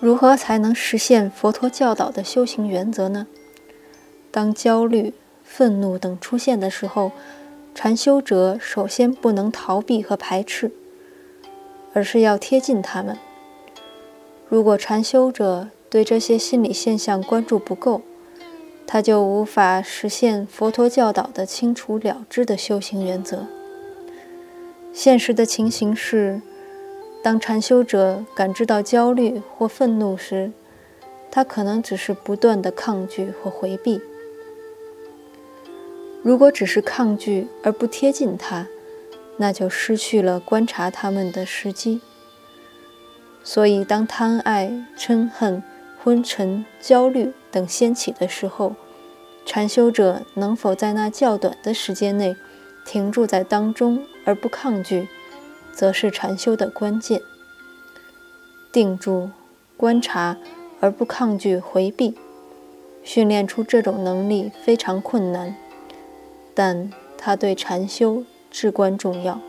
如何才能实现佛陀教导的修行原则呢？当焦虑、愤怒等出现的时候，禅修者首先不能逃避和排斥，而是要贴近他们。如果禅修者对这些心理现象关注不够，他就无法实现佛陀教导的清除了之的修行原则。现实的情形是，当禅修者感知到焦虑或愤怒时，他可能只是不断的抗拒或回避。如果只是抗拒而不贴近他，那就失去了观察他们的时机。所以，当贪爱、嗔恨、昏沉、焦虑等掀起的时候，禅修者能否在那较短的时间内停住在当中而不抗拒，则是禅修的关键。定住、观察而不抗拒、回避，训练出这种能力非常困难，但它对禅修至关重要。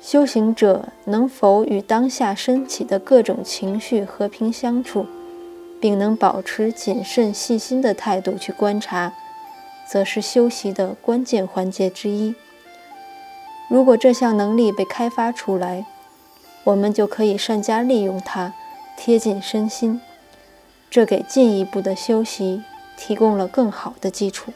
修行者能否与当下升起的各种情绪和平相处，并能保持谨慎细心的态度去观察，则是修习的关键环节之一。如果这项能力被开发出来，我们就可以善加利用它，贴近身心，这给进一步的修习提供了更好的基础。